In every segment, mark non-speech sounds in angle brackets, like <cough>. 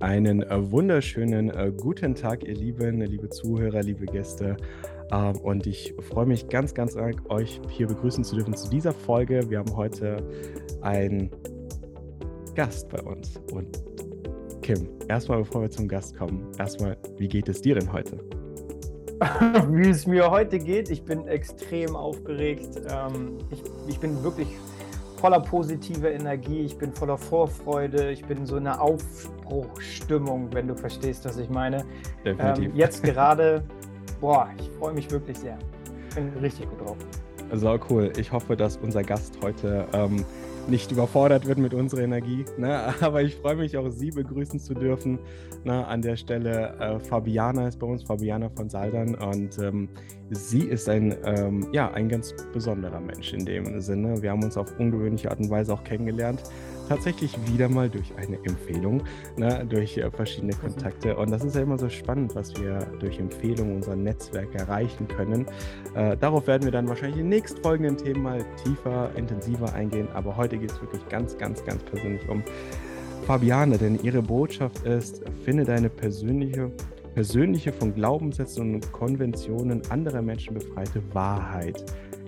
Einen äh, wunderschönen äh, guten Tag, ihr Lieben, liebe Zuhörer, liebe Gäste. Ähm, und ich freue mich ganz, ganz arg, euch hier begrüßen zu dürfen zu dieser Folge. Wir haben heute einen Gast bei uns. Und Kim, erstmal, bevor wir zum Gast kommen, erstmal, wie geht es dir denn heute? <laughs> wie es mir heute geht, ich bin extrem aufgeregt. Ähm, ich, ich bin wirklich voller positiver Energie, ich bin voller Vorfreude, ich bin so in einer Aufbruchstimmung, wenn du verstehst, was ich meine. Definitiv. Ähm, jetzt gerade, boah, ich freue mich wirklich sehr. Ich bin richtig gut drauf. So cool. Ich hoffe, dass unser Gast heute ähm, nicht überfordert wird mit unserer Energie. Ne? <laughs> Aber ich freue mich auch, Sie begrüßen zu dürfen. Ne? An der Stelle äh, Fabiana ist bei uns, Fabiana von Saldern. Und ähm, sie ist ein, ähm, ja, ein ganz besonderer Mensch in dem Sinne. Wir haben uns auf ungewöhnliche Art und Weise auch kennengelernt tatsächlich wieder mal durch eine Empfehlung, ne, durch äh, verschiedene. Kontakte. Und das ist ja immer so spannend, was wir durch Empfehlungen unser Netzwerk erreichen können. Äh, darauf werden wir dann wahrscheinlich in den nächstfolgenden Themen mal tiefer, intensiver eingehen. Aber heute geht es wirklich ganz, ganz, ganz persönlich um Fabiane, denn ihre Botschaft ist, finde deine persönliche persönliche von Glaubenssätzen und Konventionen anderer Menschen befreite Wahrheit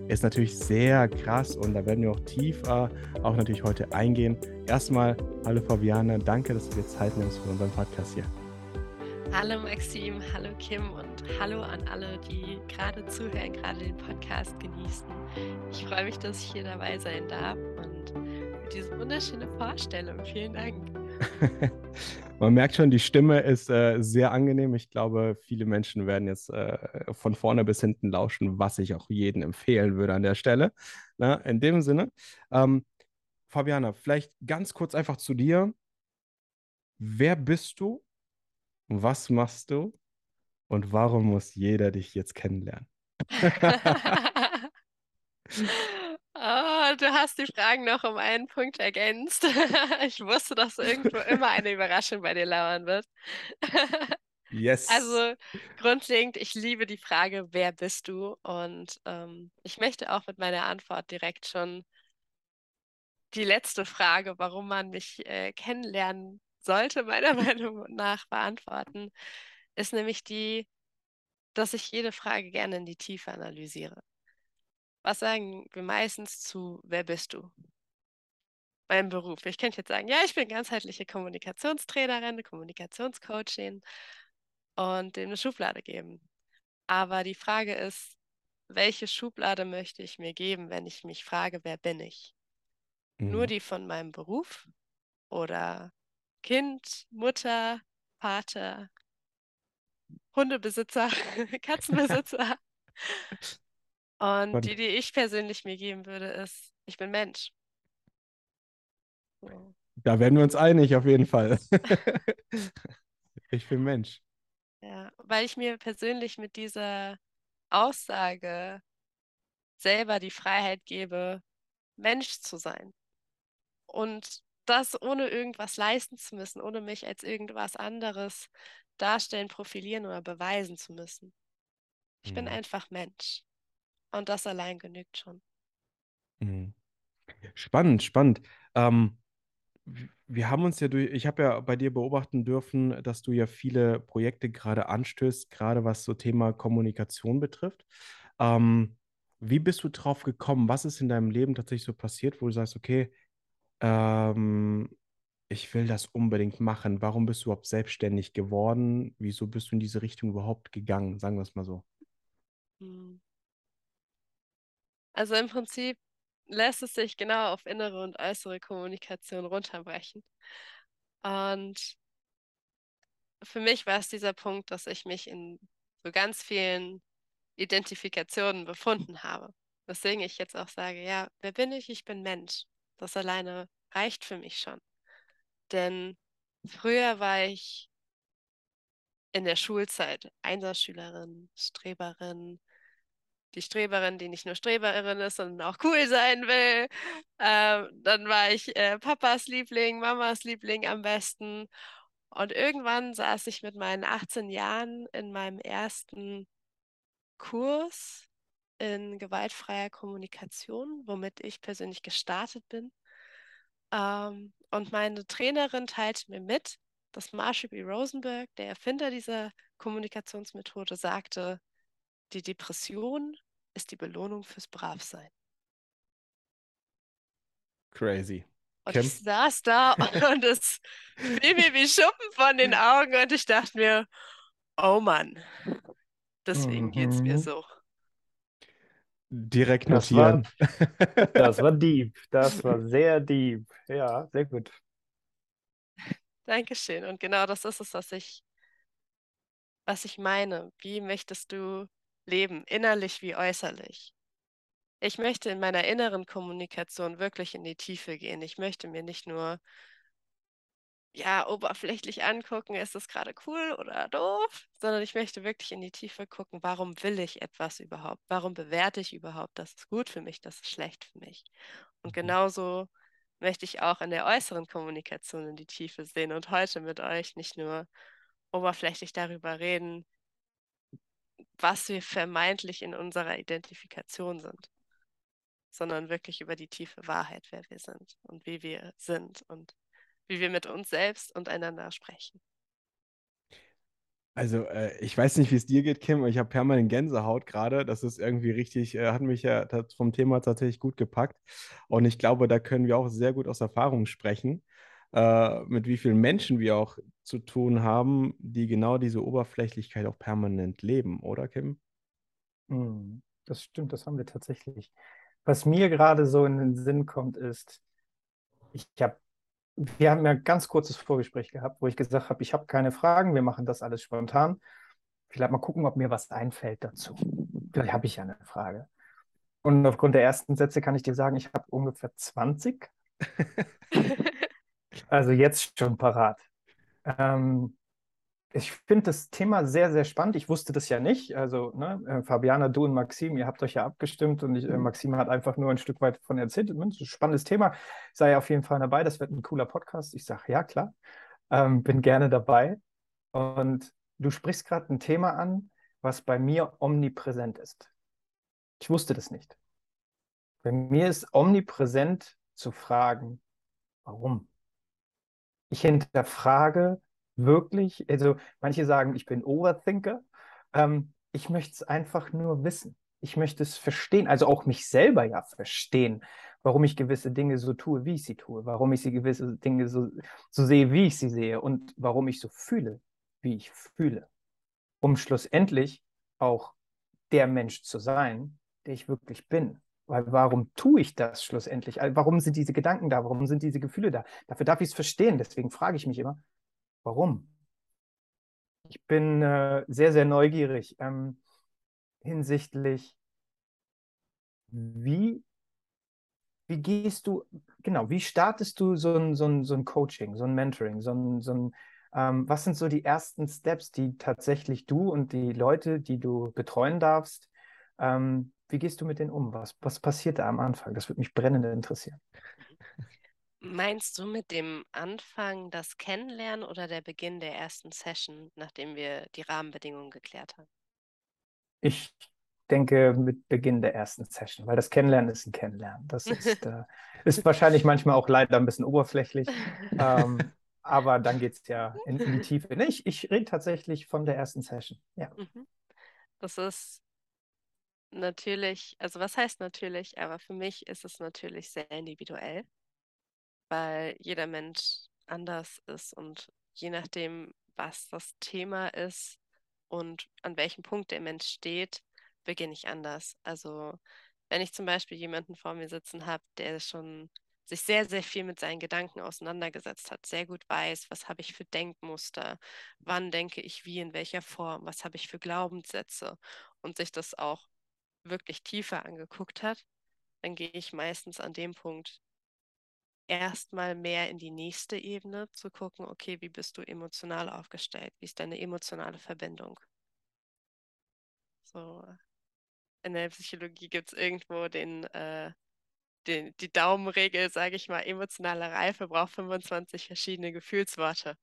ist natürlich sehr krass und da werden wir auch tiefer auch natürlich heute eingehen. Erstmal, hallo Fabiana, danke, dass du dir Zeit nimmst für unseren Podcast hier. Hallo Maxim, hallo Kim und hallo an alle, die gerade zuhören, gerade den Podcast genießen. Ich freue mich, dass ich hier dabei sein darf und für diese wunderschöne Vorstellung. Vielen Dank. <laughs> Man merkt schon, die Stimme ist äh, sehr angenehm. Ich glaube, viele Menschen werden jetzt äh, von vorne bis hinten lauschen, was ich auch jedem empfehlen würde an der Stelle. Na, in dem Sinne, ähm, Fabiana, vielleicht ganz kurz einfach zu dir. Wer bist du? Was machst du? Und warum muss jeder dich jetzt kennenlernen? <laughs> <laughs> Du hast die Fragen noch um einen Punkt ergänzt. <laughs> Ich wusste, dass irgendwo immer eine Überraschung bei dir lauern wird. <laughs> Yes. Also grundlegend, ich liebe die Frage, wer bist du? Und ähm, ich möchte auch mit meiner Antwort direkt schon die letzte Frage, warum man mich äh, kennenlernen sollte, meiner <laughs> Meinung nach beantworten, ist nämlich die, dass ich jede Frage gerne in die Tiefe analysiere. Was sagen wir meistens zu, wer bist du? Mein Beruf. Ich könnte jetzt sagen, ja, ich bin ganzheitliche Kommunikationstrainerin, Kommunikationscoachin und dem eine Schublade geben. Aber die Frage ist, welche Schublade möchte ich mir geben, wenn ich mich frage, wer bin ich? Mhm. Nur die von meinem Beruf oder Kind, Mutter, Vater, Hundebesitzer, <laughs> <laughs> Katzenbesitzer. Und die, die ich persönlich mir geben würde, ist, ich bin Mensch. So. Da werden wir uns einig, auf jeden Fall. <laughs> <laughs> ich bin Mensch. Ja, weil ich mir persönlich mit dieser Aussage selber die Freiheit gebe, Mensch zu sein. Und das ohne irgendwas leisten zu müssen, ohne mich als irgendwas anderes darstellen, profilieren oder beweisen zu müssen. Ich mhm. bin einfach Mensch. Und das allein genügt schon. Mhm. Spannend, spannend. Ähm, wir haben uns ja durch, ich habe ja bei dir beobachten dürfen, dass du ja viele Projekte gerade anstößt, gerade was so Thema Kommunikation betrifft. Ähm, wie bist du drauf gekommen? Was ist in deinem Leben tatsächlich so passiert, wo du sagst, okay, ähm, ich will das unbedingt machen. Warum bist du überhaupt selbstständig geworden? Wieso bist du in diese Richtung überhaupt gegangen? Sagen wir es mal so. Hm. Also im Prinzip lässt es sich genau auf innere und äußere Kommunikation runterbrechen. Und für mich war es dieser Punkt, dass ich mich in so ganz vielen Identifikationen befunden habe. Weswegen ich jetzt auch sage, ja, wer bin ich? Ich bin Mensch. Das alleine reicht für mich schon. Denn früher war ich in der Schulzeit Einserschülerin, Streberin, die Streberin, die nicht nur Streberin ist, sondern auch cool sein will. Ähm, dann war ich äh, Papas Liebling, Mamas Liebling am besten. Und irgendwann saß ich mit meinen 18 Jahren in meinem ersten Kurs in gewaltfreier Kommunikation, womit ich persönlich gestartet bin. Ähm, und meine Trainerin teilte mir mit, dass Marshall B. Rosenberg, der Erfinder dieser Kommunikationsmethode, sagte, die Depression ist die Belohnung fürs Bravsein. Crazy. Und Kim? ich saß da <laughs> und es fiel mir wie Schuppen von den Augen und ich dachte mir, oh Mann, deswegen geht es mir Mhm. so. Direkt Das notieren. Das war <laughs> deep. Das war sehr deep. Ja, sehr gut. Dankeschön. Und genau das ist es, was ich, was ich meine. Wie möchtest du leben, innerlich wie äußerlich? Ich möchte in meiner inneren Kommunikation wirklich in die Tiefe gehen. Ich möchte mir nicht nur ja oberflächlich angucken, ist das gerade cool oder doof, sondern ich möchte wirklich in die Tiefe gucken, warum will ich etwas überhaupt? Warum bewerte ich überhaupt, das ist gut für mich, das ist schlecht für mich? Und Mhm. genauso möchte ich auch in der äußeren Kommunikation in die Tiefe sehen und heute mit euch nicht nur oberflächlich darüber reden, was wir vermeintlich in unserer Identifikation sind, sondern wirklich über die tiefe Wahrheit, wer wir sind und wie wir sind und wie wir mit uns selbst und einander sprechen. Also, äh, ich weiß nicht, wie es dir geht, Kim, aber ich habe permanent Gänsehaut gerade. Das ist irgendwie richtig, äh, hat mich ja vom Thema tatsächlich gut gepackt. Und ich glaube, da können wir auch sehr gut aus Erfahrung sprechen, äh, mit wie vielen Menschen wir auch zu tun haben, die genau diese Oberflächlichkeit auch permanent leben, oder, Kim? Mhm. Das stimmt, das haben wir tatsächlich. Was mir gerade so in den Sinn kommt, ist, ich habe, wir haben ja ein ganz kurzes Vorgespräch gehabt, wo ich gesagt habe, ich habe keine Fragen, wir machen das alles spontan. Vielleicht mal gucken, ob mir was einfällt dazu. Vielleicht habe ich ja eine Frage. Und aufgrund der ersten Sätze kann ich dir sagen, ich habe ungefähr 20. <laughs> Also jetzt schon parat. Ähm, ich finde das Thema sehr, sehr spannend. Ich wusste das ja nicht. Also, ne, äh, Fabiana, du und Maxim, ihr habt euch ja abgestimmt und ich, äh, Maxim hat einfach nur ein Stück weit von erzählt. Ein spannendes Thema. Sei auf jeden Fall dabei. Das wird ein cooler Podcast. Ich sage, ja, klar. Ähm, bin gerne dabei. Und du sprichst gerade ein Thema an, was bei mir omnipräsent ist. Ich wusste das nicht. Bei mir ist omnipräsent zu fragen, warum? Ich hinterfrage wirklich, also manche sagen, ich bin Overthinker. Ähm, ich möchte es einfach nur wissen. Ich möchte es verstehen, also auch mich selber ja verstehen, warum ich gewisse Dinge so tue, wie ich sie tue, warum ich sie gewisse Dinge so, so sehe, wie ich sie sehe und warum ich so fühle, wie ich fühle, um schlussendlich auch der Mensch zu sein, der ich wirklich bin. Weil warum tue ich das schlussendlich? Warum sind diese Gedanken da? Warum sind diese Gefühle da? Dafür darf ich es verstehen. Deswegen frage ich mich immer, warum? Ich bin äh, sehr, sehr neugierig ähm, hinsichtlich, wie, wie gehst du, genau, wie startest du so ein, so ein, so ein Coaching, so ein Mentoring, so ein, so ein ähm, was sind so die ersten Steps, die tatsächlich du und die Leute, die du betreuen darfst, ähm, wie gehst du mit denen um? Was, was passiert da am Anfang? Das würde mich brennend interessieren. Meinst du mit dem Anfang das Kennenlernen oder der Beginn der ersten Session, nachdem wir die Rahmenbedingungen geklärt haben? Ich denke mit Beginn der ersten Session, weil das Kennenlernen ist ein Kennenlernen. Das ist, <laughs> äh, ist wahrscheinlich manchmal auch leider ein bisschen oberflächlich, ähm, aber dann geht es ja in, in die Tiefe. Nee, ich, ich rede tatsächlich von der ersten Session. Ja. Mhm. Das ist natürlich, also was heißt natürlich, aber für mich ist es natürlich sehr individuell, weil jeder Mensch anders ist und je nachdem, was das Thema ist und an welchem Punkt der Mensch steht, beginne ich anders. Also wenn ich zum Beispiel jemanden vor mir sitzen habe, der schon sich sehr, sehr viel mit seinen Gedanken auseinandergesetzt hat, sehr gut weiß, was habe ich für Denkmuster, wann denke ich wie, in welcher Form, was habe ich für Glaubenssätze und sich das auch wirklich tiefer angeguckt hat, dann gehe ich meistens an dem Punkt erstmal mehr in die nächste Ebene zu gucken, okay, wie bist du emotional aufgestellt? Wie ist deine emotionale Verbindung? So, in der Psychologie gibt es irgendwo den, äh, den, die Daumenregel, sage ich mal, emotionale Reife braucht 25 verschiedene Gefühlsworte.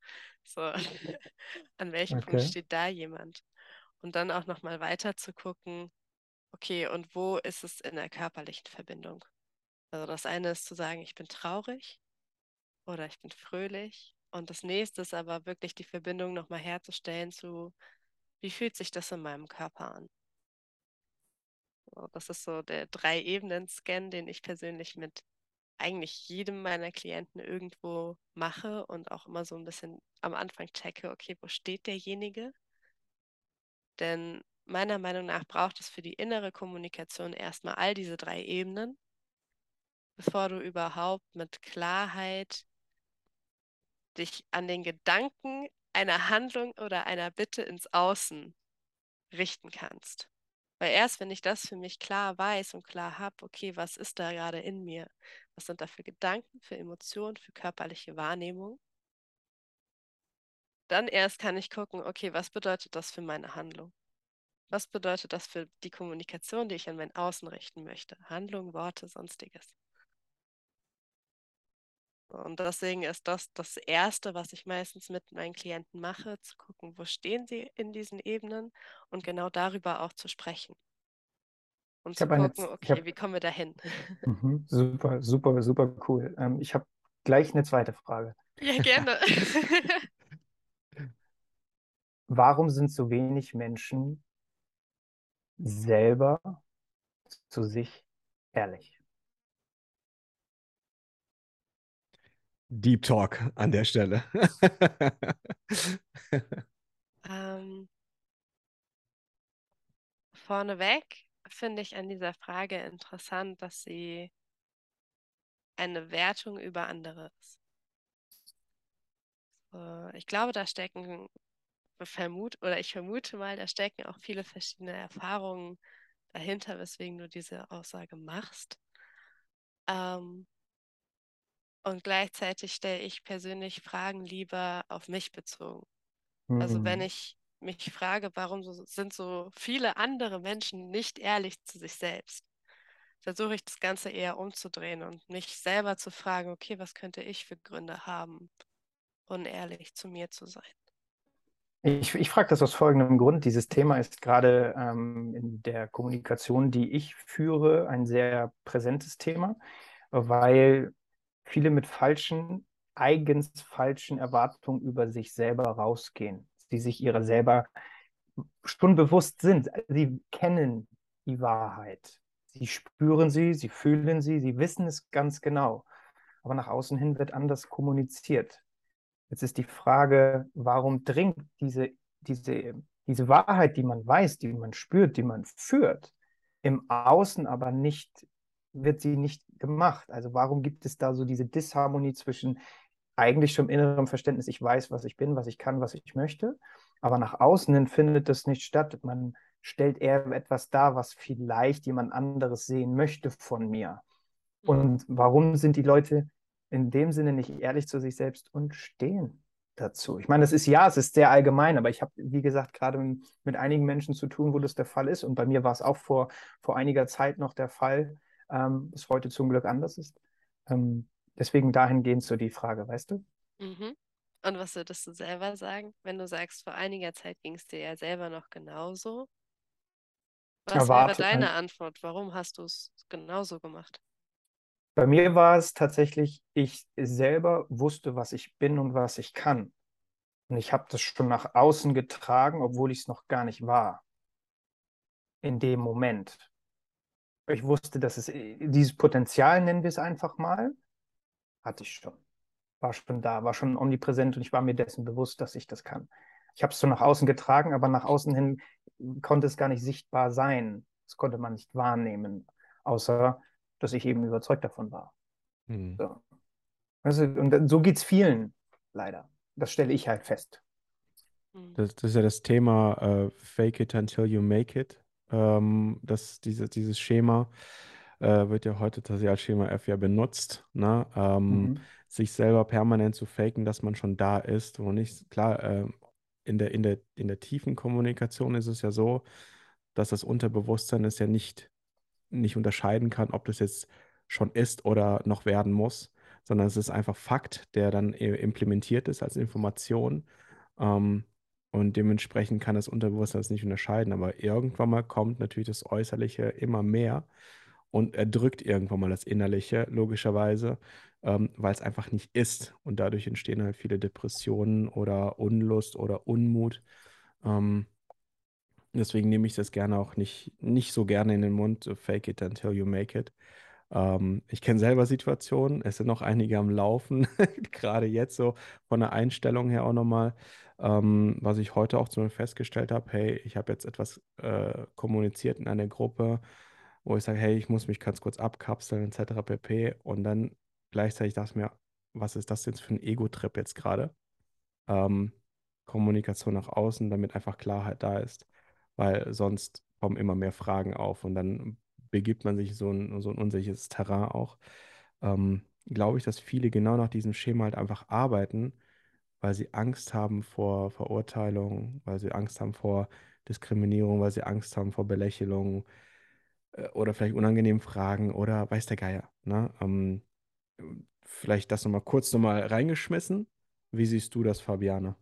So, <laughs> an welchem Punkt Okay. steht da jemand? Und dann auch nochmal weiter zu gucken, okay, und wo ist es in der körperlichen Verbindung? Also das eine ist zu sagen, ich bin traurig oder ich bin fröhlich Und das nächste ist aber wirklich die Verbindung nochmal herzustellen zu, wie fühlt sich das in meinem Körper an? So, das ist so der Drei-Ebenen-Scan, den ich persönlich mit eigentlich jedem meiner Klienten irgendwo mache und auch immer so ein bisschen am Anfang checke, okay, wo steht derjenige? Denn meiner Meinung nach braucht es für die innere Kommunikation erstmal all diese drei Ebenen, bevor du überhaupt mit Klarheit dich an den Gedanken einer Handlung oder einer Bitte ins Außen richten kannst. Weil erst wenn ich das für mich klar weiß und klar habe, okay, was ist da gerade in mir? Was sind da für Gedanken, für Emotionen, für körperliche Wahrnehmung? Dann erst kann ich gucken, okay, was bedeutet das für meine Handlung? Was bedeutet das für die Kommunikation, die ich an mein Außen richten möchte? Handlung, Worte, sonstiges. Und deswegen ist das das Erste, was ich meistens mit meinen Klienten mache, zu gucken, wo stehen sie in diesen Ebenen und genau darüber auch zu sprechen. Und Ich zu eine, gucken, ich okay, habe, wie kommen wir dahin? mhm, super, super, super cool. Ähm, ich habe gleich eine zweite Frage. Ja, <laughs> gerne. Warum sind so wenig Menschen selber zu sich ehrlich? Deep Talk an der Stelle. <laughs> Ähm, vorneweg finde ich an dieser Frage interessant, dass sie eine Wertung über andere ist. Ich glaube, da stecken vermut oder ich vermute mal, da stecken auch viele verschiedene Erfahrungen dahinter, weswegen du diese Aussage machst. Ähm, und gleichzeitig stelle ich persönlich Fragen lieber auf mich bezogen. Also wenn Mhm. ich mich frage, warum so, sind so viele andere Menschen nicht ehrlich zu sich selbst, versuche ich das Ganze eher umzudrehen und mich selber zu fragen, okay, was könnte ich für Gründe haben, unehrlich zu mir zu sein? Ich, ich frage das aus folgendem Grund. Dieses Thema ist gerade ähm, in der Kommunikation, die ich führe, ein sehr präsentes Thema, weil viele mit falschen, eigens falschen Erwartungen über sich selber rausgehen, die sich ihrer selber schon bewusst sind. Sie kennen die Wahrheit. Sie spüren sie, sie fühlen sie, sie wissen es ganz genau. Aber nach außen hin wird anders kommuniziert. Jetzt ist die Frage, warum dringt diese, diese, diese Wahrheit, die man weiß, die man spürt, die man führt, im Außen aber nicht, wird sie nicht gemacht? Also warum gibt es da so diese Disharmonie zwischen eigentlich schon innerem Verständnis, ich weiß, was ich bin, was ich kann, was ich möchte, aber nach außen hin findet das nicht statt. Man stellt eher etwas dar, was vielleicht jemand anderes sehen möchte von mir. Mhm. Und warum sind die Leute in dem Sinne nicht ehrlich zu sich selbst und stehen dazu? Ich meine, das ist ja, es ist sehr allgemein, aber ich habe, wie gesagt, gerade mit einigen Menschen zu tun, wo das der Fall ist. Und bei mir war es auch vor, vor einiger Zeit noch der Fall, ähm, was heute zum Glück anders ist. Ähm, deswegen dahingehend so die Frage, weißt du? Mhm. Und was würdest du selber sagen, wenn du sagst, vor einiger Zeit ging es dir ja selber noch genauso? Was wäre Erwarte, deine Antwort? Warum hast du es genauso gemacht? Bei mir war es tatsächlich, ich selber wusste, was ich bin und was ich kann. Und ich habe das schon nach außen getragen, obwohl ich es noch gar nicht war. In dem Moment. Ich wusste, dass es dieses Potenzial, nennen wir es einfach mal, hatte ich schon. War schon da, war schon omnipräsent und ich war mir dessen bewusst, dass ich das kann. Ich habe es so nach außen getragen, aber nach außen hin konnte es gar nicht sichtbar sein. Das konnte man nicht wahrnehmen, außer dass ich eben überzeugt davon war. Hm. So. Also, und so geht es vielen, leider. Das stelle ich halt fest. Mhm. Das, das ist ja das Thema äh, Fake it until you make it. Ähm, das, diese, dieses Schema äh, wird ja heute tatsächlich als Schema F ja benutzt, ne? Ähm, Mhm. sich selber permanent zu faken, dass man schon da ist. Und nicht, klar, äh, in der, in der, in der tiefen Kommunikation ist es ja so, dass das Unterbewusstsein es ja nicht, nicht unterscheiden kann, ob das jetzt schon ist oder noch werden muss, sondern es ist einfach Fakt, der dann implementiert ist als Information. Ähm, und dementsprechend kann das Unterbewusstsein das nicht unterscheiden. Aber irgendwann mal kommt natürlich das Äußerliche immer mehr. und erdrückt irgendwann mal das Innerliche, logischerweise, ähm, weil es einfach nicht ist. Und dadurch entstehen halt viele Depressionen oder Unlust oder Unmut. Ähm, deswegen nehme ich das gerne auch nicht, nicht so gerne in den Mund, so fake it until you make it. Ähm, ich kenne selber Situationen, es sind noch einige am Laufen, <laughs> gerade jetzt so von der Einstellung her auch nochmal, ähm, was ich heute auch zum festgestellt habe, hey, ich habe jetzt etwas äh, kommuniziert in einer Gruppe, wo ich sage, hey, ich muss mich ganz kurz abkapseln, etc. pp. Und dann gleichzeitig dachte ich mir, was ist das jetzt für ein Ego-Trip jetzt gerade? Ähm, Kommunikation nach außen, damit einfach Klarheit da ist, weil sonst kommen immer mehr Fragen auf und dann begibt man sich so ein, so ein unsicheres Terrain auch. Ähm, glaube ich, dass viele genau nach diesem Schema halt einfach arbeiten, weil sie Angst haben vor Verurteilung, weil sie Angst haben vor Diskriminierung, weil sie Angst haben vor Belächelung äh, oder vielleicht unangenehmen Fragen oder weiß der Geier. Ne? Ähm, vielleicht das nochmal kurz nochmal reingeschmissen. Wie siehst du das, Fabiane?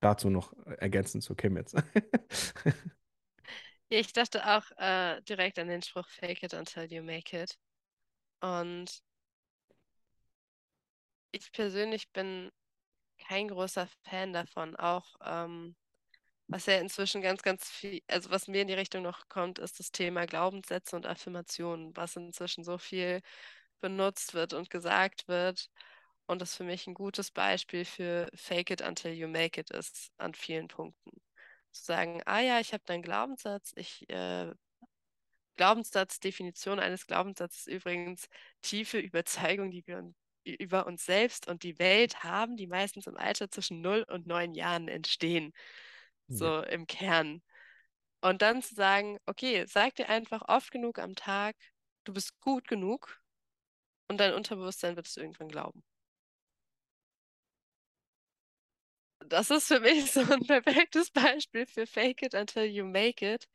Dazu noch ergänzend zu Kim jetzt. <laughs> Ich dachte auch äh, direkt an den Spruch Fake it until you make it. Und ich persönlich bin kein großer Fan davon. Auch ähm, was ja inzwischen ganz, ganz viel, also was mir in die Richtung noch kommt, ist das Thema Glaubenssätze und Affirmationen, was inzwischen so viel benutzt wird und gesagt wird. Und das für mich ein gutes Beispiel für Fake it until you make it ist an vielen Punkten zu sagen, ah ja, ich habe da einen Glaubenssatz, ich äh, Glaubenssatz, Definition eines Glaubenssatzes übrigens tiefe Überzeugung, die wir über uns selbst und die Welt haben, die meistens im Alter zwischen 0 und 9 Jahren entstehen. So ja. im Kern. Und dann zu sagen, okay, sag dir einfach oft genug am Tag, du bist gut genug und dein Unterbewusstsein wird es irgendwann glauben. Das ist für mich so ein perfektes <laughs> Beispiel für Fake it until you make it.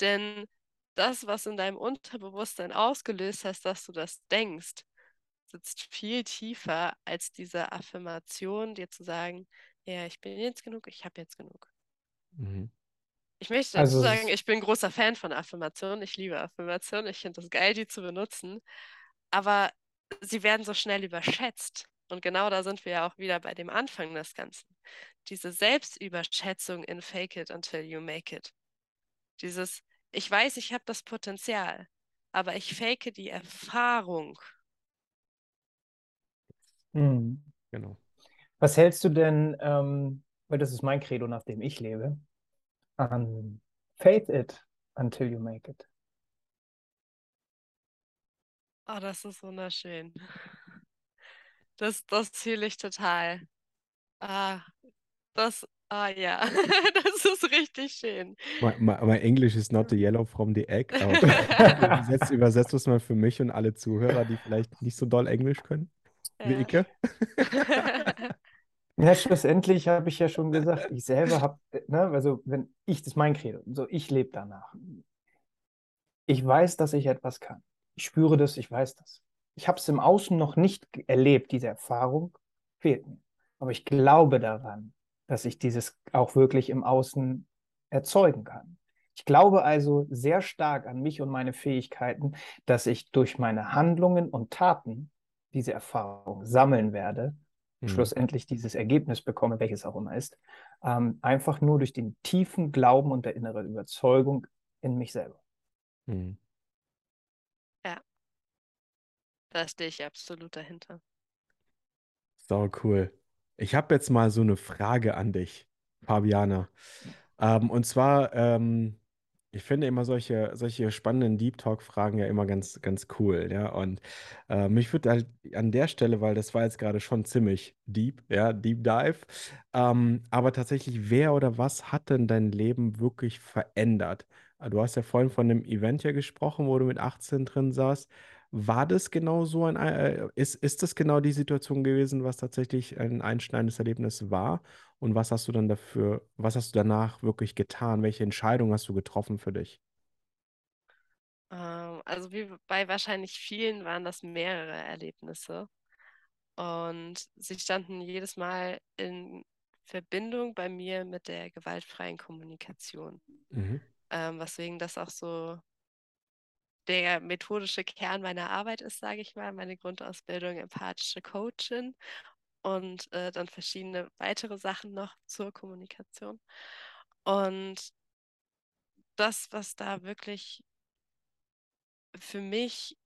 Denn das, was in deinem Unterbewusstsein ausgelöst hast, dass du das denkst, sitzt viel tiefer als diese Affirmation, dir zu sagen, ja, ich bin jetzt genug, ich habe jetzt genug. Mhm. Ich möchte dazu also, sagen, ich bin großer Fan von Affirmationen. Ich liebe Affirmationen. Ich finde es geil, die zu benutzen. Aber sie werden so schnell überschätzt. Und genau da sind wir ja auch wieder bei dem Anfang des Ganzen diese Selbstüberschätzung in Fake it until you make it. Dieses, ich weiß, ich habe das Potenzial, aber ich fake die Erfahrung. Hm. Genau. Was hältst du denn, ähm, weil das ist mein Credo, nach dem ich lebe, an Faith it until you make it? Oh, das ist wunderschön. Das, das fühle ich total. Ah, das, ah ja, <laughs> das ist richtig schön. My, my, my English is not the yellow from the egg. <laughs> Aber <laughs> übersetzt, übersetzt es mal für mich und alle Zuhörer, die vielleicht nicht so doll Englisch können, wie ja. Ike. Ja, schlussendlich habe ich ja schon gesagt, ich selber habe, ne, also wenn ich, das ist mein Credo, so ich lebe danach. Ich weiß, dass ich etwas kann. Ich spüre das, ich weiß das. Ich habe es im Außen noch nicht erlebt, diese Erfahrung fehlt mir. Aber ich glaube daran, dass ich dieses auch wirklich im Außen erzeugen kann. Ich glaube also sehr stark an mich und meine Fähigkeiten, dass ich durch meine Handlungen und Taten diese Erfahrung sammeln werde, mhm. schlussendlich dieses Ergebnis bekomme, welches auch immer ist, ähm, einfach nur durch den tiefen Glauben und der innere Überzeugung in mich selber. Mhm. Ja, da stehe ich absolut dahinter. So cool. Ich habe jetzt mal so eine Frage an dich, Fabiana. Ähm, und zwar, ähm, ich finde immer solche, solche spannenden Deep Talk-Fragen ja immer ganz, ganz cool, ja. Und äh, mich würde halt an der Stelle, weil das war jetzt gerade schon ziemlich deep, ja, Deep Dive, ähm, aber tatsächlich, wer oder was hat denn dein Leben wirklich verändert? Du hast ja vorhin von einem Event ja gesprochen, wo du mit 18 drin saßt. War das genau so ein, äh, ist, ist das genau die Situation gewesen, was tatsächlich ein einschneidendes Erlebnis war? Und was hast du dann dafür, was hast du danach wirklich getan? Welche Entscheidung hast du getroffen für dich? Ähm, also wie bei wahrscheinlich vielen waren das mehrere Erlebnisse. Und sie standen jedes Mal in Verbindung bei mir mit der gewaltfreien Kommunikation. Mhm. Ähm, weswegen das auch so der methodische Kern meiner Arbeit ist, sage ich mal, meine Grundausbildung empathische Coachin und äh, dann verschiedene weitere Sachen noch zur Kommunikation. Und das, was da wirklich für mich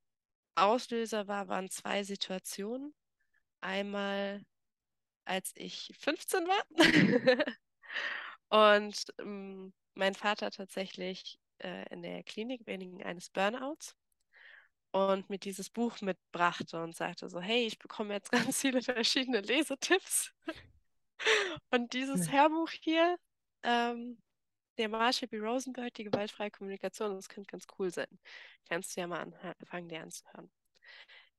Auslöser war, waren zwei Situationen. Einmal, als ich 15 war <laughs> und ähm, mein Vater tatsächlich äh, in der Klinik wegen eines Burnouts und mir dieses Buch mitbrachte und sagte so, hey, ich bekomme jetzt <laughs> ganz viele verschiedene Lesetipps. und dieses Hörbuch hier, ähm, der Marshall B. Rosenberg, die gewaltfreie Kommunikation, das könnte ganz cool sein. Kannst du ja mal anfangen, dir anzuhören.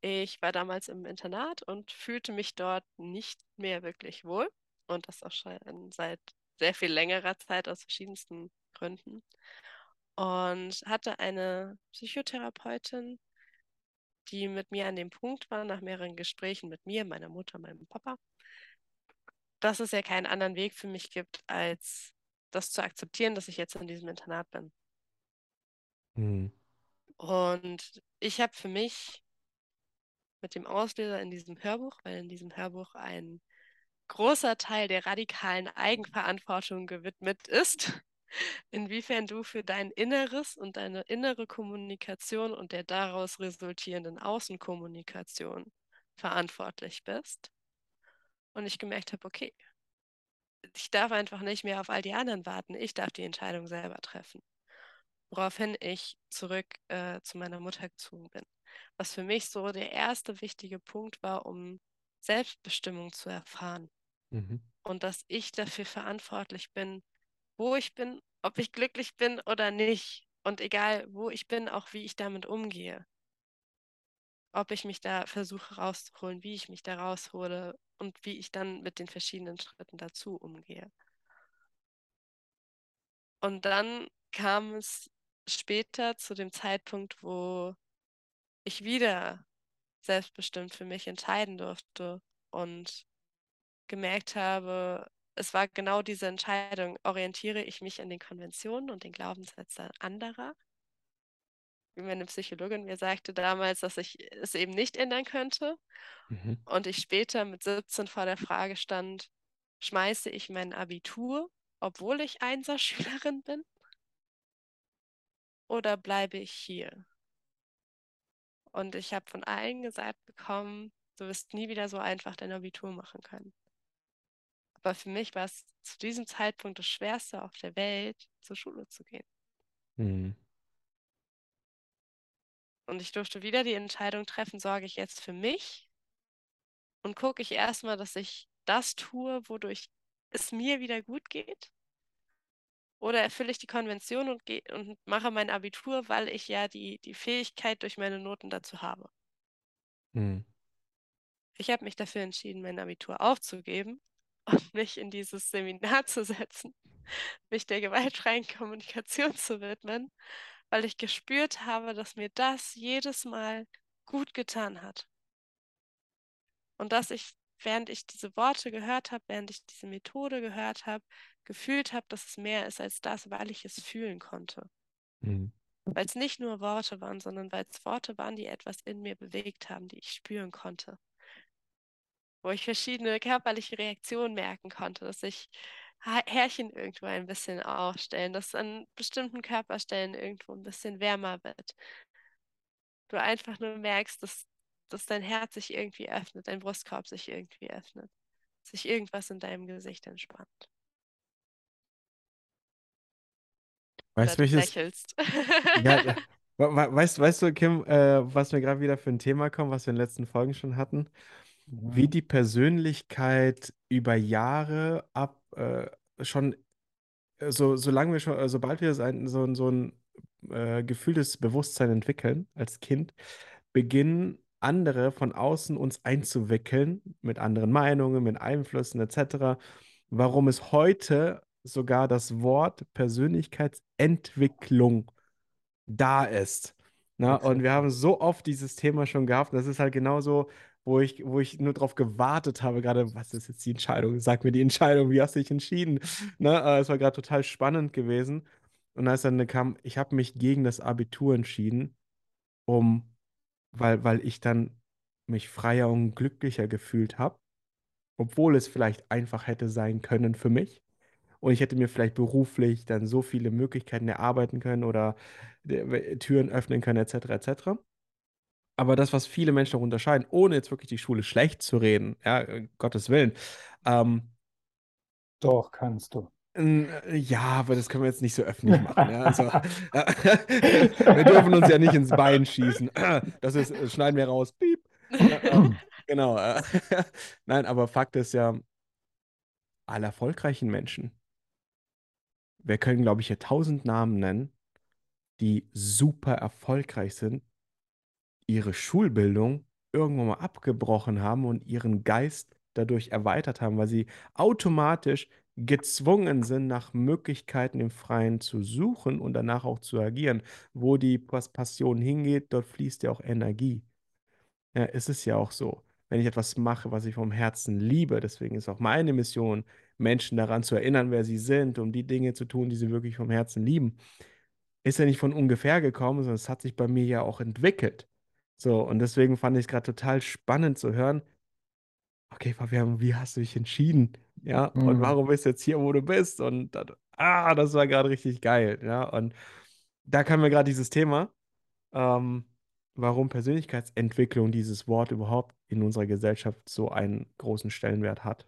Ich war damals im Internat und fühlte mich dort nicht mehr wirklich wohl. Und das auch schon seit sehr viel längerer Zeit aus verschiedensten Gründen. Und hatte eine Psychotherapeutin, die mit mir an dem Punkt war, nach mehreren Gesprächen mit mir, meiner Mutter, meinem Papa, dass es ja keinen anderen Weg für mich gibt, als das zu akzeptieren, dass ich jetzt in diesem Internat bin. Mhm. Und ich habe für mich mit dem Auslöser in diesem Hörbuch, weil in diesem Hörbuch ein großer Teil der radikalen Eigenverantwortung gewidmet ist, inwiefern du für dein Inneres und deine innere Kommunikation und der daraus resultierenden Außenkommunikation verantwortlich bist. Und ich gemerkt habe, okay, ich darf einfach nicht mehr auf all die anderen warten. Ich darf die Entscheidung selber treffen. Woraufhin ich zurück äh, zu meiner Mutter gezogen bin. Was für mich so der erste wichtige Punkt war, um Selbstbestimmung zu erfahren. Mhm. Und dass ich dafür verantwortlich bin, wo ich bin, ob ich glücklich bin oder nicht. Und egal, wo ich bin, auch wie ich damit umgehe. Ob ich mich da versuche rauszuholen, wie ich mich da raushole und wie ich dann mit den verschiedenen Schritten dazu umgehe. Und dann kam es später zu dem Zeitpunkt, wo ich wieder selbstbestimmt für mich entscheiden durfte und gemerkt habe, es war genau diese Entscheidung, orientiere ich mich an den Konventionen und den Glaubenssätzen anderer. Wie meine Psychologin mir sagte damals, dass ich es eben nicht ändern könnte. Mhm. Und ich später mit 17 vor der Frage stand, schmeiße ich mein Abitur, obwohl ich Einserschülerin bin? Oder bleibe ich hier? Und ich habe von allen gesagt bekommen, du wirst nie wieder so einfach dein Abitur machen können. Aber für mich war es zu diesem Zeitpunkt das Schwerste auf der Welt, zur Schule zu gehen. Mhm. Und ich durfte wieder die Entscheidung treffen, sorge ich jetzt für mich und gucke ich erstmal, dass ich das tue, wodurch es mir wieder gut geht. Oder erfülle ich die Konvention und, und mache mein Abitur, weil ich ja die, die Fähigkeit durch meine Noten dazu habe. Mhm. Ich habe mich dafür entschieden, mein Abitur aufzugeben und mich in dieses Seminar <laughs> zu setzen, mich der gewaltfreien Kommunikation <laughs> zu widmen, weil ich gespürt habe, dass mir das jedes Mal gut getan hat. Und dass ich, während ich diese Worte gehört habe, während ich diese Methode gehört habe, gefühlt habe, dass es mehr ist als das, weil ich es fühlen konnte. Mhm. Weil es nicht nur Worte waren, sondern weil es Worte waren, die etwas in mir bewegt haben, die ich spüren konnte wo ich verschiedene körperliche Reaktionen merken konnte, dass sich Härchen irgendwo ein bisschen aufstellen, dass an bestimmten Körperstellen irgendwo ein bisschen wärmer wird. Du einfach nur merkst, dass, dass dein Herz sich irgendwie öffnet, dein Brustkorb sich irgendwie öffnet, sich irgendwas in deinem Gesicht entspannt. Weißt du, welches... lächelst. Ja, <laughs> ja. Weißt, weißt du, Kim, äh, was mir gerade wieder für ein Thema kommt, was wir in den letzten Folgen schon hatten? Wie die Persönlichkeit über Jahre ab äh, schon, äh, so, solange wir schon, äh, sobald wir so ein, so, so ein äh, gefühltes Bewusstsein entwickeln als Kind, beginnen andere von außen uns einzuwickeln mit anderen Meinungen, mit Einflüssen etc. Warum es heute sogar das Wort Persönlichkeitsentwicklung da ist. Na, und wir haben so oft dieses Thema schon gehabt. Das ist halt genauso, wo ich, wo ich nur darauf gewartet habe, gerade, was ist jetzt die Entscheidung? Sag mir die Entscheidung, wie hast du dich entschieden? Ne? Äh, es war gerade total spannend gewesen. Und als dann kam, ich habe mich gegen das Abitur entschieden, um, weil, weil ich dann mich freier und glücklicher gefühlt habe, obwohl es vielleicht einfach hätte sein können für mich. Und ich hätte mir vielleicht beruflich dann so viele Möglichkeiten erarbeiten können oder äh, Türen öffnen können, etc., etc. Aber das, was viele Menschen auch unterscheiden, ohne jetzt wirklich die Schule schlecht zu reden, ja, äh, Gottes Willen, ähm, Doch, kannst du. äh, ja, aber das können wir jetzt nicht so öffentlich machen. Ja? Also, <laughs> wir dürfen uns ja nicht ins Bein schießen. <clears throat> Das ist, das schneiden wir raus. Piep. Ähm, <laughs> genau. <laughs> Nein, aber Fakt ist ja, alle erfolgreichen Menschen, wir können, glaube ich, hier tausend Namen nennen, die super erfolgreich sind, ihre Schulbildung irgendwann mal abgebrochen haben und ihren Geist dadurch erweitert haben, weil sie automatisch gezwungen sind, nach Möglichkeiten im Freien zu suchen und danach auch zu agieren. Wo die Passion hingeht, dort fließt ja auch Energie. Ja, ist es ja auch so. Wenn ich etwas mache, was ich vom Herzen liebe, deswegen ist auch meine Mission, Menschen daran zu erinnern, wer sie sind, um die Dinge zu tun, die sie wirklich vom Herzen lieben, ist ja nicht von ungefähr gekommen, sondern es hat sich bei mir ja auch entwickelt. So, und deswegen fand ich es gerade total spannend zu hören, okay, Fabian, wie hast du dich entschieden? Ja, und Mhm. warum bist du jetzt hier, wo du bist? Und dann, ah, das war gerade richtig geil. Ja, und da kam mir gerade dieses Thema, ähm, warum Persönlichkeitsentwicklung dieses Wort überhaupt in unserer Gesellschaft so einen großen Stellenwert hat.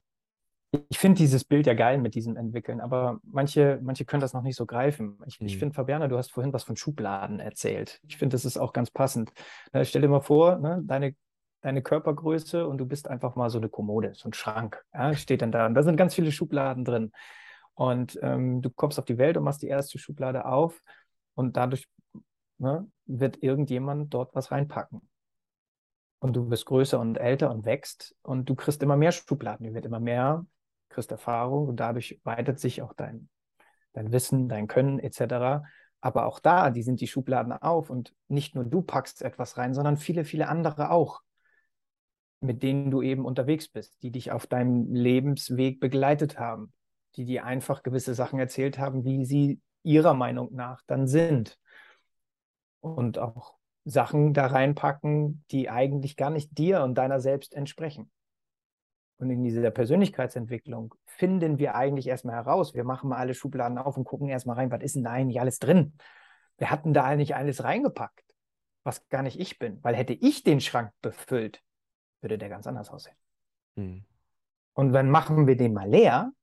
Ich finde dieses Bild ja geil mit diesem Entwickeln, aber manche, manche können das noch nicht so greifen. Ich, ich Hm. finde, Fabiana, du hast vorhin was von Schubladen erzählt. Ich finde, das ist auch ganz passend. Ne, stell dir mal vor, ne, deine, deine Körpergröße und du bist einfach mal so eine Kommode, so ein Schrank, ja, steht dann da. Und da sind ganz viele Schubladen drin. Und ähm, du kommst auf die Welt und machst die erste Schublade auf und dadurch ne, wird irgendjemand dort was reinpacken. Und du wirst größer und älter und wächst und du kriegst immer mehr Schubladen, die wird immer mehr, kriegst Erfahrung und dadurch weitet sich auch dein, dein Wissen, dein Können etc. Aber auch da, die sind die Schubladen auf und nicht nur du packst etwas rein, sondern viele, viele andere auch, mit denen du eben unterwegs bist, die dich auf deinem Lebensweg begleitet haben, die dir einfach gewisse Sachen erzählt haben, wie sie ihrer Meinung nach dann sind. Und auch Sachen da reinpacken, die eigentlich gar nicht dir und deiner selbst entsprechen. Und in dieser Persönlichkeitsentwicklung finden wir eigentlich erstmal heraus, wir machen mal alle Schubladen auf und gucken erstmal rein, was ist denn da eigentlich alles drin? Wir hatten da eigentlich alles reingepackt, was gar nicht ich bin, weil hätte ich den Schrank befüllt, würde der ganz anders aussehen. Hm. Und dann machen wir den mal leer,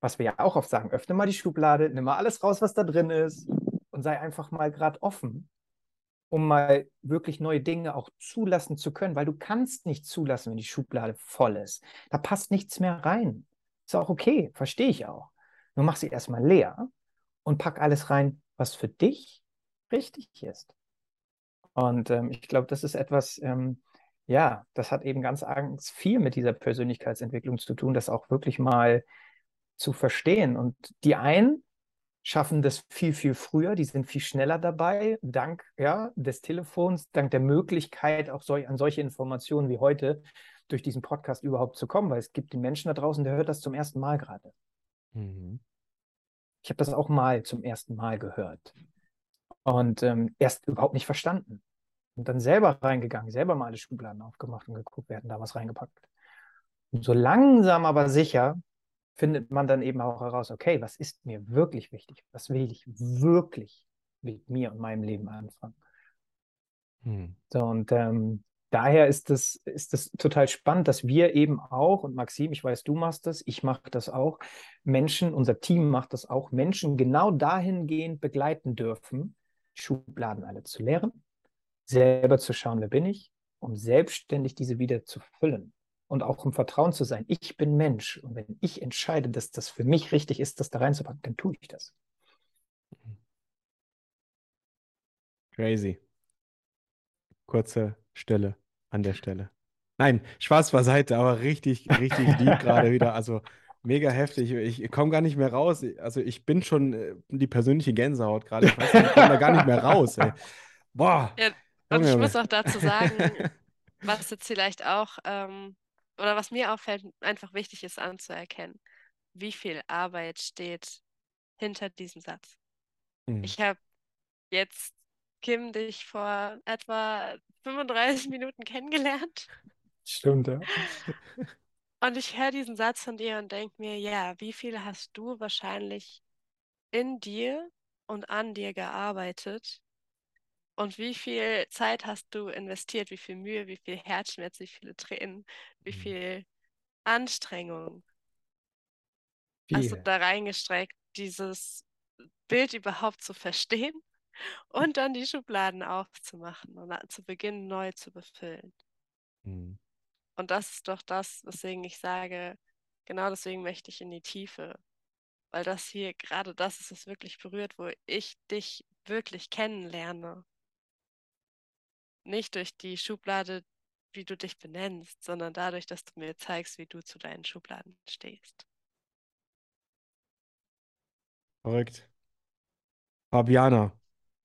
was wir ja auch oft sagen, öffne mal die Schublade, nimm mal alles raus, was da drin ist und sei einfach mal gerade offen, um mal wirklich neue Dinge auch zulassen zu können, weil du kannst nicht zulassen, wenn die Schublade voll ist. Da passt nichts mehr rein. Ist auch okay, verstehe ich auch. Nur mach sie erstmal leer und pack alles rein, was für dich richtig ist. Und ähm, ich glaube, das ist etwas, ähm, ja, das hat eben ganz, ganz viel mit dieser Persönlichkeitsentwicklung zu tun, das auch wirklich mal zu verstehen. Und die einen schaffen das viel, viel früher, die sind viel schneller dabei, dank ja, des Telefons, dank der Möglichkeit, auch sol an solche Informationen wie heute durch diesen Podcast überhaupt zu kommen, weil es gibt den Menschen da draußen, der hört das zum ersten Mal gerade. Mhm. Ich habe das auch mal zum ersten Mal gehört und ähm, erst überhaupt nicht verstanden. Und dann selber reingegangen, selber mal alle Schubladen aufgemacht und geguckt, wir hatten da was reingepackt. Und so langsam aber sicher findet man dann eben auch heraus, okay, was ist mir wirklich wichtig? Was will ich wirklich mit mir und meinem Leben anfangen? Hm. So, und ähm, daher ist das, ist das total spannend, dass wir eben auch, und Maxim, ich weiß, du machst das, ich mache das auch, Menschen, unser Team macht das auch, Menschen genau dahingehend begleiten dürfen, Schubladen alle zu leeren, selber zu schauen, wer bin ich, um selbstständig diese wieder zu füllen und auch im Vertrauen zu sein. Ich bin Mensch und wenn ich entscheide, dass das für mich richtig ist, das da reinzupacken, dann tue ich das. Crazy. Kurze Stille an der Stelle. Nein, Spaß beiseite, aber richtig, richtig deep <laughs> gerade wieder. Also mega heftig. Ich komme gar nicht mehr raus. Also ich bin schon äh, die persönliche Gänsehaut gerade. Ich ich komme da gar nicht mehr raus. Ey. Boah. Ja, und ich muss auch dazu sagen, <laughs> was jetzt vielleicht auch, ähm, oder was mir auffällt, einfach wichtig ist anzuerkennen, wie viel Arbeit steht hinter diesem Satz. Hm. Ich habe jetzt Kim dich vor etwa 35 Minuten kennengelernt. Stimmt, ja. Und ich höre diesen Satz von dir und denke mir, ja, wie viel hast du wahrscheinlich in dir und an dir gearbeitet? Und wie viel Zeit hast du investiert? Wie viel Mühe, wie viel Herzschmerz, wie viele Tränen, wie Mhm. viel Anstrengung hast du Viel. da reingestreckt, dieses Bild überhaupt zu verstehen <laughs> und dann die Schubladen aufzumachen und zu beginnen, neu zu befüllen? Mhm. Und das ist doch das, weswegen ich sage, genau deswegen möchte ich in die Tiefe. Weil das hier gerade das ist, was wirklich berührt, wo ich dich wirklich kennenlerne. Nicht durch die Schublade, wie du dich benennst, sondern dadurch, dass du mir zeigst, wie du zu deinen Schubladen stehst. Verrückt. Fabiana,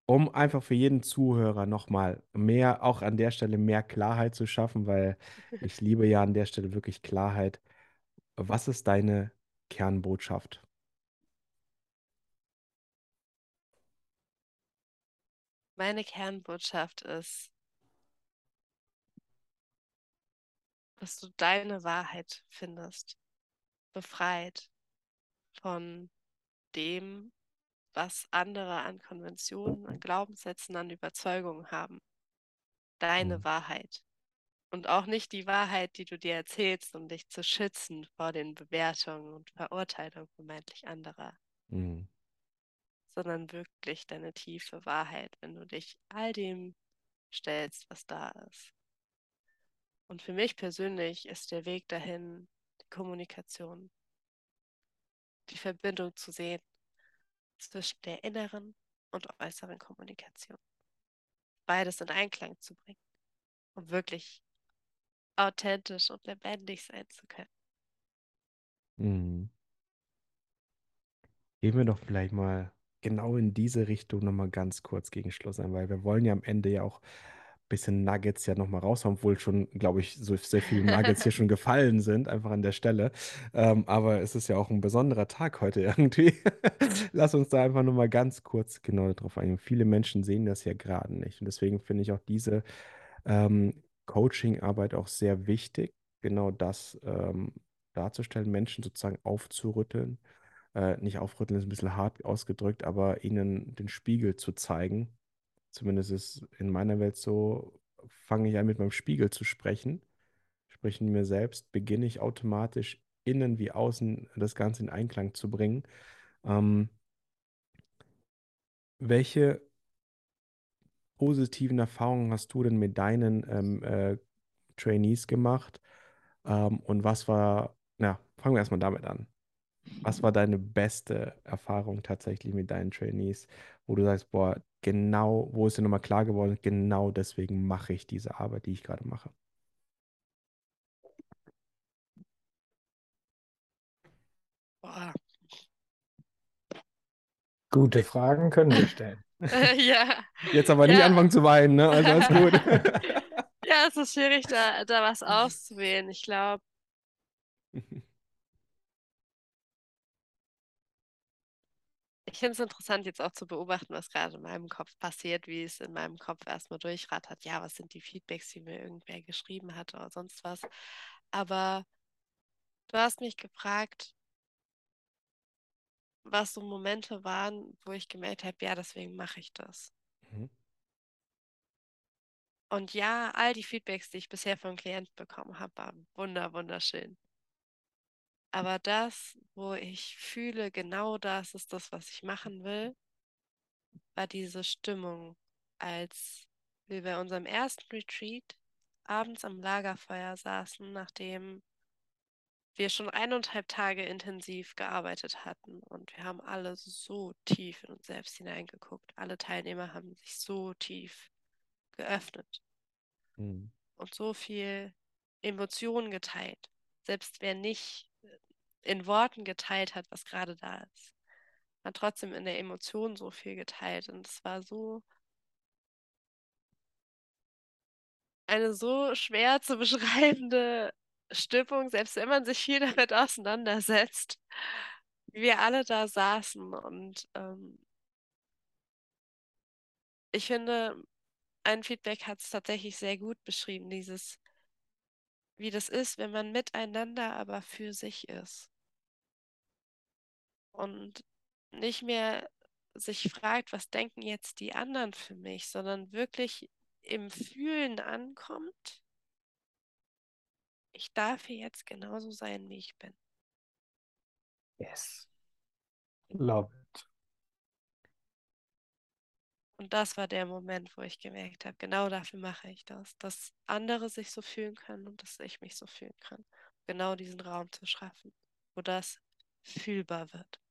um einfach für jeden Zuhörer nochmal mehr, auch an der Stelle mehr Klarheit zu schaffen, weil <laughs> ich liebe ja an der Stelle wirklich Klarheit. Was ist deine Kernbotschaft? Meine Kernbotschaft ist, dass du deine Wahrheit findest, befreit von dem, was andere an Konventionen, an Glaubenssätzen, an Überzeugungen haben. Deine Mhm. Wahrheit. Und auch nicht die Wahrheit, die du dir erzählst, um dich zu schützen vor den Bewertungen und Verurteilungen vermeintlich anderer, Mhm. sondern wirklich deine tiefe Wahrheit, wenn du dich all dem stellst, was da ist. Und für mich persönlich ist der Weg dahin die Kommunikation, die Verbindung zu sehen zwischen der inneren und äußeren Kommunikation. Beides in Einklang zu bringen, um wirklich authentisch und lebendig sein zu können. Mhm. Gehen wir doch vielleicht mal genau in diese Richtung nochmal ganz kurz gegen Schluss ein, weil wir wollen ja am Ende ja auch bisschen Nuggets ja nochmal raushauen, obwohl schon, glaube ich, so sehr viele Nuggets hier schon <laughs> gefallen sind, einfach an der Stelle. Ähm, aber es ist ja auch ein besonderer Tag heute irgendwie. <laughs> Lass uns da einfach nochmal ganz kurz genau darauf eingehen. Viele Menschen sehen das ja gerade nicht. Und deswegen finde ich auch diese ähm, Coaching-Arbeit auch sehr wichtig, genau das ähm, darzustellen, Menschen sozusagen aufzurütteln äh, nicht aufrütteln ist ein bisschen hart ausgedrückt, aber ihnen den Spiegel zu zeigen. Zumindest ist in meiner Welt so, fange ich an mit meinem Spiegel zu sprechen, spreche in mir selbst, beginne ich automatisch innen wie außen das Ganze in Einklang zu bringen. Ähm, welche positiven Erfahrungen hast du denn mit deinen ähm, äh, Trainees gemacht? Ähm, und was war, na, fangen wir erstmal damit an. Was war deine beste Erfahrung tatsächlich mit deinen Trainees, wo du sagst, boah, genau, wo ist dir nochmal klar geworden, genau deswegen mache ich diese Arbeit, die ich gerade mache? Boah. Gute Fragen können wir stellen. <laughs> <laughs> ja. Jetzt aber nicht Ja. anfangen zu weinen, ne? Also alles gut. <laughs> Ja, es ist schwierig, da, da was auszuwählen. Ich glaube, ich finde es interessant, jetzt auch zu beobachten, was gerade in meinem Kopf passiert, wie es in meinem Kopf erstmal durchrattert. Ja, was sind die Feedbacks, die mir irgendwer geschrieben hat oder sonst was. Aber du hast mich gefragt, was so Momente waren, wo ich gemerkt habe, ja, deswegen mache ich das. Mhm. Und ja, all die Feedbacks, die ich bisher von Klienten bekommen habe, waren wunder, wunderschön. Aber das, wo ich fühle, genau das ist das, was ich machen will, war diese Stimmung, als wir bei unserem ersten Retreat abends am Lagerfeuer saßen, nachdem wir schon eineinhalb Tage intensiv gearbeitet hatten. Und wir haben alle so tief in uns selbst hineingeguckt. Alle Teilnehmer haben sich so tief geöffnet Mhm. und so viel Emotionen geteilt. Selbst wer nicht in Worten geteilt hat, was gerade da ist, hat trotzdem in der Emotion so viel geteilt. Und es war so eine so schwer zu <laughs> beschreibende Stimmung, selbst wenn man sich viel damit auseinandersetzt, wie wir alle da saßen und ähm, ich finde, ein Feedback hat es tatsächlich sehr gut beschrieben, dieses, wie das ist, wenn man miteinander, aber für sich ist. Und nicht mehr sich fragt, was denken jetzt die anderen für mich, sondern wirklich im Fühlen ankommt. Ich darf hier jetzt genauso sein, wie ich bin. Yes. Love it. Und das war der Moment, wo ich gemerkt habe, genau dafür mache ich das, dass andere sich so fühlen können und dass ich mich so fühlen kann. Genau diesen Raum zu schaffen, wo das fühlbar wird.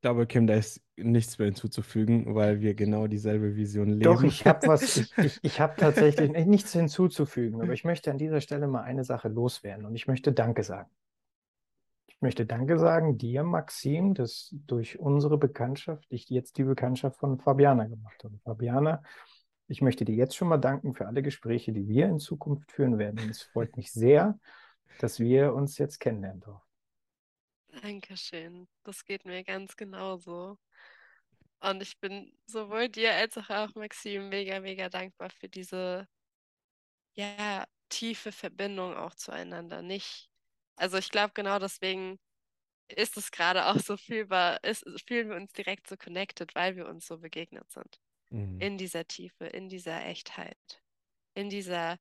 Glaube, Kim, da ist nichts mehr hinzuzufügen, weil wir genau dieselbe Vision leben. Doch, ich habe was, ich, <laughs> ich, ich habe tatsächlich nichts hinzuzufügen, aber ich möchte an dieser Stelle mal eine Sache loswerden und ich möchte Danke sagen. Ich möchte Danke sagen dir, Maxim, dass durch unsere Bekanntschaft ich jetzt die Bekanntschaft von Fabiana gemacht habe. Fabiana, ich möchte dir jetzt schon mal danken für alle Gespräche, die wir in Zukunft führen werden. Es freut mich sehr, dass wir uns jetzt kennenlernen dürfen. Dankeschön. Das geht mir ganz genauso. Und ich bin sowohl dir als auch, auch Maxim mega, mega dankbar für diese ja, tiefe Verbindung auch zueinander. Nicht, also ich glaube genau deswegen ist es gerade auch so fühlbar, ist, fühlen wir uns direkt so connected, weil wir uns so begegnet sind. Mhm. In dieser Tiefe, in dieser Echtheit, in dieser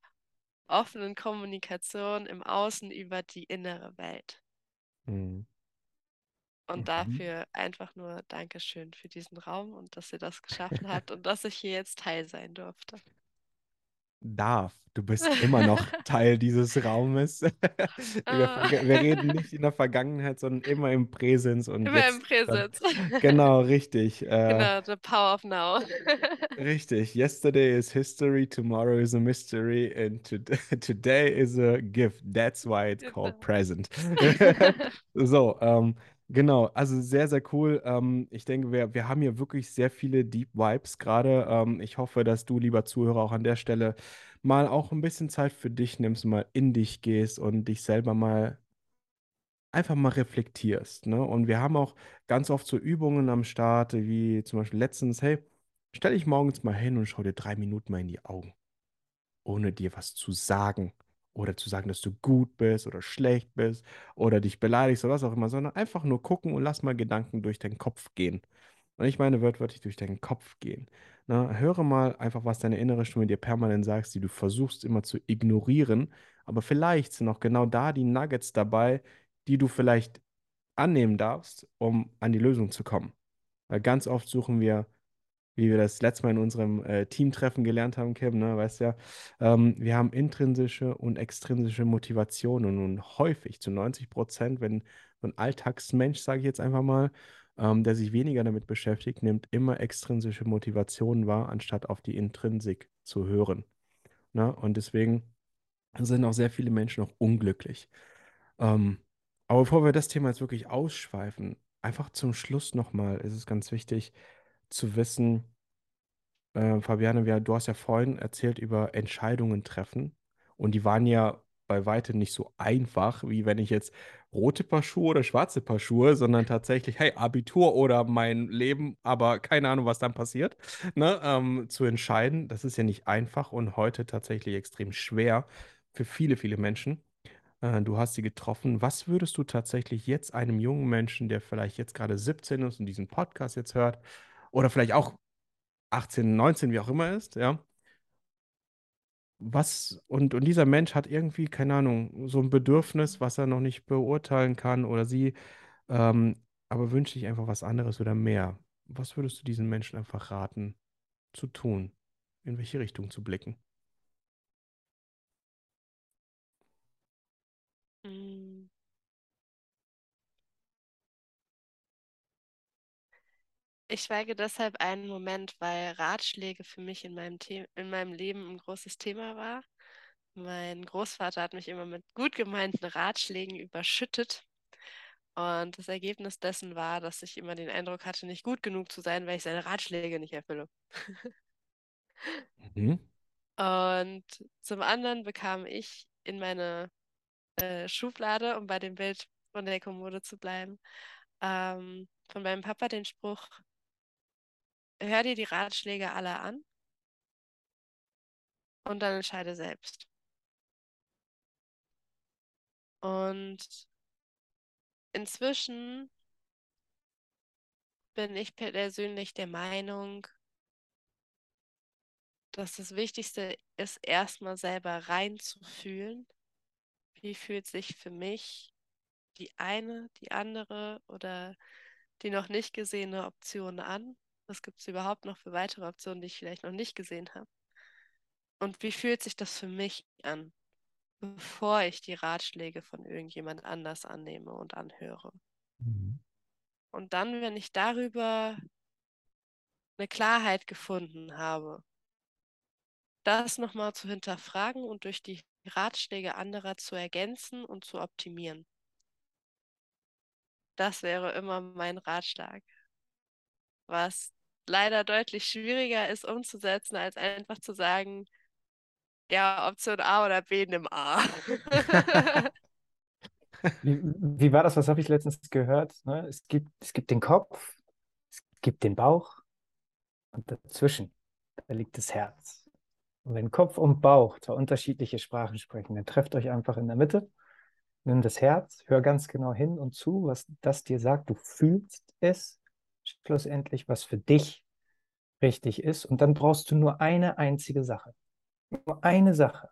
offenen Kommunikation im Außen über die innere Welt. Mhm. Und Mhm. dafür einfach nur Dankeschön für diesen Raum und dass ihr das geschaffen habt und dass ich hier jetzt Teil sein durfte. Darf. Du bist <laughs> immer noch Teil dieses Raumes. <laughs> Wir, Ah. wir reden nicht in der Vergangenheit, sondern immer im Präsens und Immer im jetzt dann- Präsens. <laughs> Genau, richtig. Äh, Genau, the power of now. Richtig. Yesterday is history, tomorrow is a mystery, and to today is a gift. That's why it's called present. So, ähm, genau. Also sehr, sehr cool. Ähm, ich denke, wir, wir haben hier wirklich sehr viele Deep Vibes gerade. Ähm, ich hoffe, dass du, lieber Zuhörer, auch an der Stelle mal auch ein bisschen Zeit für dich nimmst, mal in dich gehst und dich selber mal einfach mal reflektierst. Ne? Und wir haben auch ganz oft so Übungen am Start, wie zum Beispiel letztens, hey, stell dich morgens mal hin und schau dir drei Minuten mal in die Augen, ohne dir was zu sagen oder zu sagen, dass du gut bist oder schlecht bist oder dich beleidigst oder was auch immer, sondern einfach nur gucken und lass mal Gedanken durch deinen Kopf gehen. Und ich meine wörtlich durch deinen Kopf gehen. Ne? Höre mal einfach, was deine innere Stimme dir permanent sagt, die du versuchst immer zu ignorieren. Aber vielleicht sind auch genau da die Nuggets dabei, die du vielleicht annehmen darfst, um an die Lösung zu kommen. Weil ganz oft suchen wir, wie wir das letzte Mal in unserem äh, Teamtreffen gelernt haben, Kim, ne, weißt ja, ähm, wir haben intrinsische und extrinsische Motivationen und häufig zu 90 Prozent, wenn so ein Alltagsmensch, sage ich jetzt einfach mal, ähm, der sich weniger damit beschäftigt, nimmt immer extrinsische Motivationen wahr, anstatt auf die Intrinsik zu hören. Ne? Und deswegen sind auch sehr viele Menschen auch unglücklich. Ähm, aber bevor wir das Thema jetzt wirklich ausschweifen, einfach zum Schluss nochmal ist es ganz wichtig zu wissen, äh, Fabiane, wir, du hast ja vorhin erzählt über Entscheidungen treffen und die waren ja bei weitem nicht so einfach, wie wenn ich jetzt rote Paar Schuhe oder schwarze Paar Schuhe, sondern tatsächlich, hey, Abitur oder mein Leben, aber keine Ahnung, was dann passiert, ne, ähm, zu entscheiden. Das ist ja nicht einfach und heute tatsächlich extrem schwer für viele, viele Menschen. Äh, Du hast sie getroffen. Was würdest du tatsächlich jetzt einem jungen Menschen, der vielleicht jetzt gerade 17 ist und diesen Podcast jetzt hört, oder vielleicht auch 18, 19, wie auch immer ist, ja? Was, und, und dieser Mensch hat irgendwie, keine Ahnung, so ein Bedürfnis, was er noch nicht beurteilen kann oder sie, ähm, aber wünscht sich einfach was anderes oder mehr. Was würdest du diesen Menschen einfach raten, zu tun? In welche Richtung zu blicken? Mm. Ich schweige deshalb einen Moment, weil Ratschläge für mich in meinem, The in meinem Leben ein großes Thema war. Mein Großvater hat mich immer mit gut gemeinten Ratschlägen überschüttet. Und das Ergebnis dessen war, dass ich immer den Eindruck hatte, nicht gut genug zu sein, weil ich seine Ratschläge nicht erfülle. Mhm. Und zum anderen bekam ich in meine äh, Schublade, um bei dem Bild von der Kommode zu bleiben, ähm, von meinem Papa den Spruch, hör dir die Ratschläge alle an und dann entscheide selbst. Und inzwischen bin ich persönlich der Meinung, dass das Wichtigste ist, erstmal selber reinzufühlen. Wie fühlt sich für mich die eine, die andere oder die noch nicht gesehene Option an? Was gibt es überhaupt noch für weitere Optionen, die ich vielleicht noch nicht gesehen habe? Und wie fühlt sich das für mich an, bevor ich die Ratschläge von irgendjemand anders annehme und anhöre? Mhm. Und dann, wenn ich darüber eine Klarheit gefunden habe, das nochmal zu hinterfragen und durch die Ratschläge anderer zu ergänzen und zu optimieren. Das wäre immer mein Ratschlag. Was leider deutlich schwieriger ist umzusetzen, als einfach zu sagen, ja, Option A oder B, nimm A. <laughs> wie, wie, war das? Was habe ich letztens gehört? Ne? Es, gibt, es gibt den Kopf, es gibt den Bauch und dazwischen, da liegt das Herz. Und wenn Kopf und Bauch zwar unterschiedliche Sprachen sprechen, dann trefft euch einfach in der Mitte, nimm das Herz, hör ganz genau hin und zu, was das dir sagt. Du fühlst es schlussendlich, was für dich richtig ist. Und dann brauchst du nur eine einzige Sache. Nur eine Sache.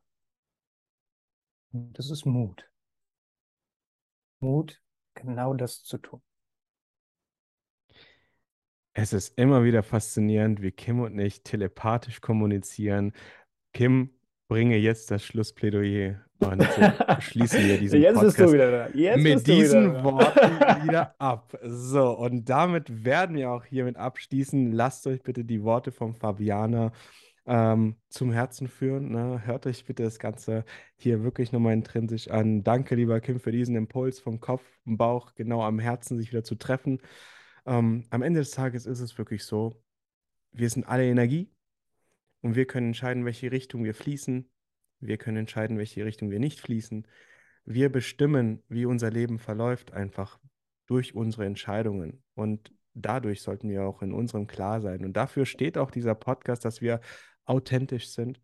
Und das ist Mut. Mut, genau das zu tun. Es ist immer wieder faszinierend, wie Kim und ich telepathisch kommunizieren. Kim, bringe jetzt das Schlussplädoyer und <laughs> schließen wir diesen jetzt Podcast bist du wieder da. Jetzt mit diesen wieder Worten <laughs> wieder ab. So, und damit werden wir auch hiermit abschließen. Lasst euch bitte die Worte von Fabiana ähm, zum Herzen führen. Ne? Hört euch bitte das Ganze hier wirklich nochmal intrinsisch an. Danke, lieber Kim, für diesen Impuls vom Kopf und Bauch genau am Herzen sich wieder zu treffen. Ähm, am Ende des Tages ist es wirklich so, wir sind alle Energie und wir können entscheiden, welche Richtung wir fließen. Wir können entscheiden, welche Richtung wir nicht fließen. Wir bestimmen, wie unser Leben verläuft, einfach durch unsere Entscheidungen. Und dadurch sollten wir auch in unserem klar sein. Und dafür steht auch dieser Podcast, dass wir authentisch sind,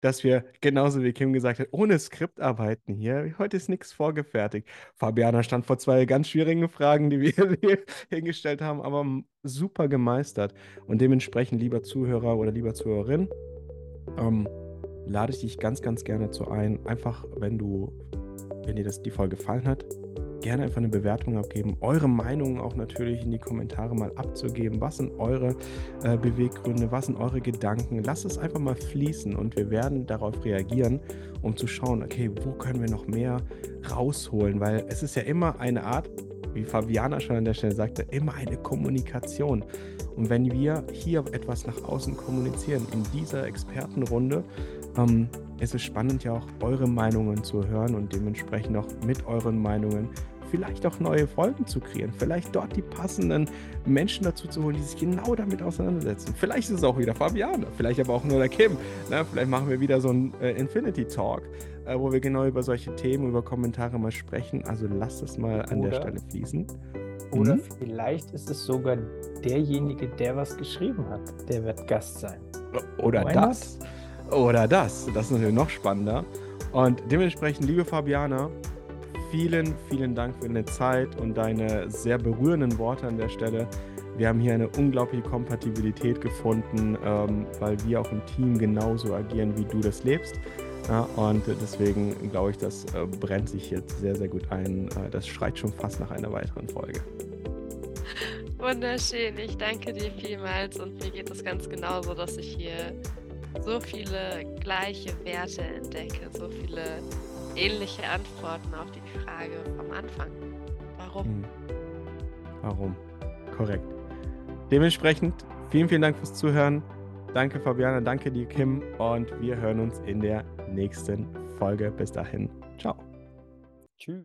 dass wir, genauso wie Kim gesagt hat, ohne Skript arbeiten hier. Heute ist nichts vorgefertigt. Fabiana stand vor zwei ganz schwierigen Fragen, die wir <laughs> hier hingestellt haben, aber super gemeistert. Und dementsprechend, lieber Zuhörer oder lieber Zuhörerin, ähm, lade ich dich ganz, ganz gerne zu ein. Einfach, wenn du, wenn dir das die Folge gefallen hat, gerne einfach eine Bewertung abgeben, eure Meinungen auch natürlich in die Kommentare mal abzugeben. Was sind eure äh, Beweggründe, was sind eure Gedanken? Lasst es einfach mal fließen und wir werden darauf reagieren, um zu schauen, okay, wo können wir noch mehr rausholen? Weil es ist ja immer eine Art, wie Fabiana schon an der Stelle sagte, immer eine Kommunikation. Und wenn wir hier etwas nach außen kommunizieren, in dieser Expertenrunde, ähm, es ist spannend ja auch eure Meinungen zu hören und dementsprechend auch mit euren Meinungen vielleicht auch neue Folgen zu kreieren, vielleicht dort die passenden Menschen dazu zu holen, die sich genau damit auseinandersetzen. Vielleicht ist es auch wieder Fabiane, vielleicht aber auch nur der Kim. Ne? Vielleicht machen wir wieder so einen äh, Infinity Talk, äh, wo wir genau über solche Themen, über Kommentare mal sprechen. Also lasst es mal an oder, der Stelle fließen. Oder mhm. vielleicht ist es sogar derjenige, der was geschrieben hat, der wird Gast sein. Oder Why das. Oder das. Das ist natürlich noch spannender. Und dementsprechend, liebe Fabiana, vielen, vielen Dank für deine Zeit und deine sehr berührenden Worte an der Stelle. Wir haben hier eine unglaubliche Kompatibilität gefunden, ähm, weil wir auch im Team genauso agieren, wie du das lebst. Ja, und deswegen glaube ich, das äh, brennt sich jetzt sehr, sehr gut ein. Äh, das schreit schon fast nach einer weiteren Folge. Wunderschön, ich danke dir vielmals und mir geht es ganz genauso, dass ich hier so viele gleiche Werte entdecke, so viele ähnliche Antworten auf die Frage vom Anfang. Warum? Hm. Warum? Korrekt. Dementsprechend vielen, vielen Dank fürs Zuhören. Danke Fabiana, danke dir Kim und wir hören uns in der nächsten Folge. Bis dahin. Ciao. Tschüss.